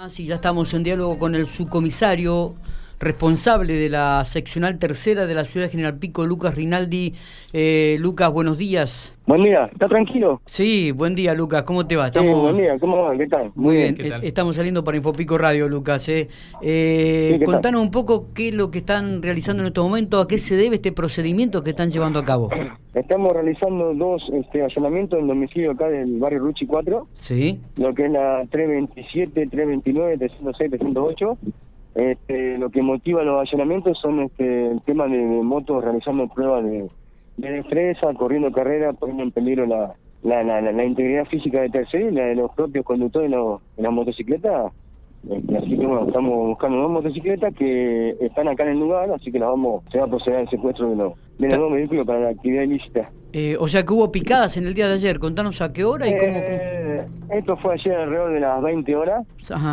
Ah, sí, ya estamos en diálogo con el subcomisario responsable de la seccional tercera de la ciudad de General Pico, Lucas Rinaldi. Eh, Lucas, buenos días. Buen día, ¿está tranquilo? Sí, buen día, Lucas, ¿cómo te va? Estamos... buen día, ¿cómo va? ¿Qué tal? Muy bien, estamos saliendo para Infopico Radio, Lucas. Eh. Eh, contanos un poco qué es lo que están realizando en este momento, a qué se debe este procedimiento que están llevando a cabo. Estamos realizando dos este, allanamientos en domicilio acá del barrio Ruchi 4. Sí. Lo que es la 327, 329, 306, 308. Este, lo que motiva los allanamientos son este, el tema de, motos realizando pruebas de, de destreza, corriendo carrera, poniendo en peligro la, la, la, integridad física de terceros y la de los propios conductores los, de las motocicletas. Este, así que bueno, estamos buscando dos motocicletas que están acá en el lugar, así que las vamos, se va a proceder al secuestro de los, de dos vehículos para la actividad ilícita. Eh, o sea que hubo picadas en el día de ayer, contanos a qué hora y cómo... Eh, esto fue ayer alrededor de las 20 horas,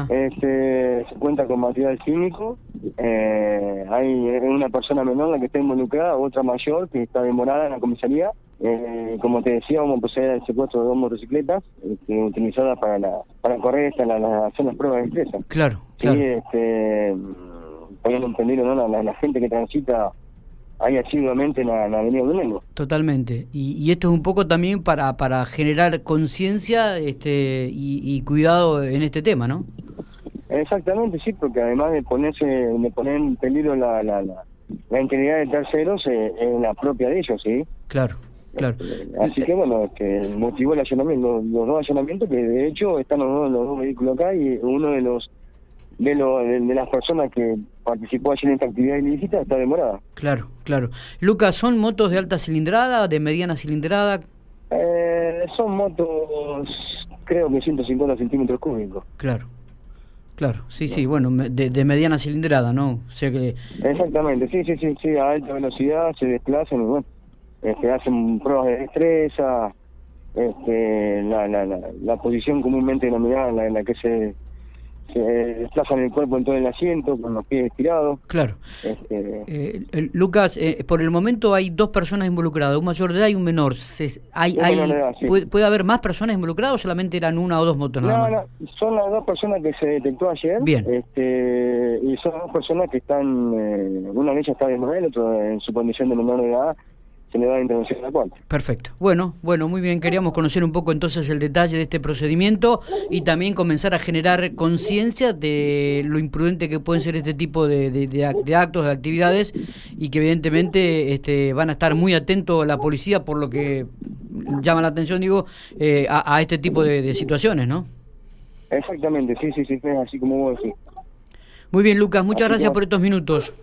Este, se cuenta con material químico, eh, hay una persona menor la que está involucrada, otra mayor que está demorada en la comisaría, eh, como te decía, vamos a proceder al secuestro de dos motocicletas este, utilizadas para la, para correr esta, la, hacer las pruebas de estresa. Claro, claro. Sí, este, poniendo entendido ¿no? La, la, gente que transita ahí asiduamente en la, Avenida Domingo. Totalmente. Y, y, esto es un poco también para, para generar conciencia este, y, cuidado en este tema, ¿no? Exactamente, sí, porque además de ponerse, de poner en peligro la, la, la, integridad de terceros, eh, es la propia de ellos, ¿sí? Claro. Claro. Así que bueno, que motivó el allanamiento, los, dos allanamientos, que de hecho están los dos, los dos vehículos acá y uno de los de, lo, de, las personas que participó allí en esta actividad ilícita está demorada. Claro, claro. Lucas, ¿son motos de alta cilindrada, de mediana cilindrada? Eh, son motos, creo que 150 centímetros cúbicos. Claro. Claro, sí, sí, bueno, de, de, mediana cilindrada, ¿no? O sea que... Exactamente, sí, sí, sí, sí, a alta velocidad se desplazan y bueno, este, hacen pruebas de destreza, este, la, la, la, posición comúnmente denominada en la, en la que se, se desplazan el cuerpo en todo el asiento, con los pies estirados. Claro. Este, eh, Lucas, eh, por el momento hay dos personas involucradas, un mayor de edad y un menor. hay, hay, puede, haber más personas involucradas o solamente eran una o dos motos? No, no, son las dos personas que se detectó ayer. Bien. Este, y son dos personas que están, eh, una de ellas está de el otro en su condición de menor de edad se le da la intervención a. Perfecto. Bueno, bueno, muy bien. Queríamos conocer un poco entonces el detalle de este procedimiento y también comenzar a generar conciencia de lo imprudente que pueden ser este tipo de, de, actos, de actividades y que evidentemente este, van a estar muy atentos la policía por lo que llama la atención, digo, eh, a, este tipo de, situaciones, ¿no? Exactamente, sí, sí, sí, así como vos decís. Muy bien, Lucas, muchas gracias por estos minutos.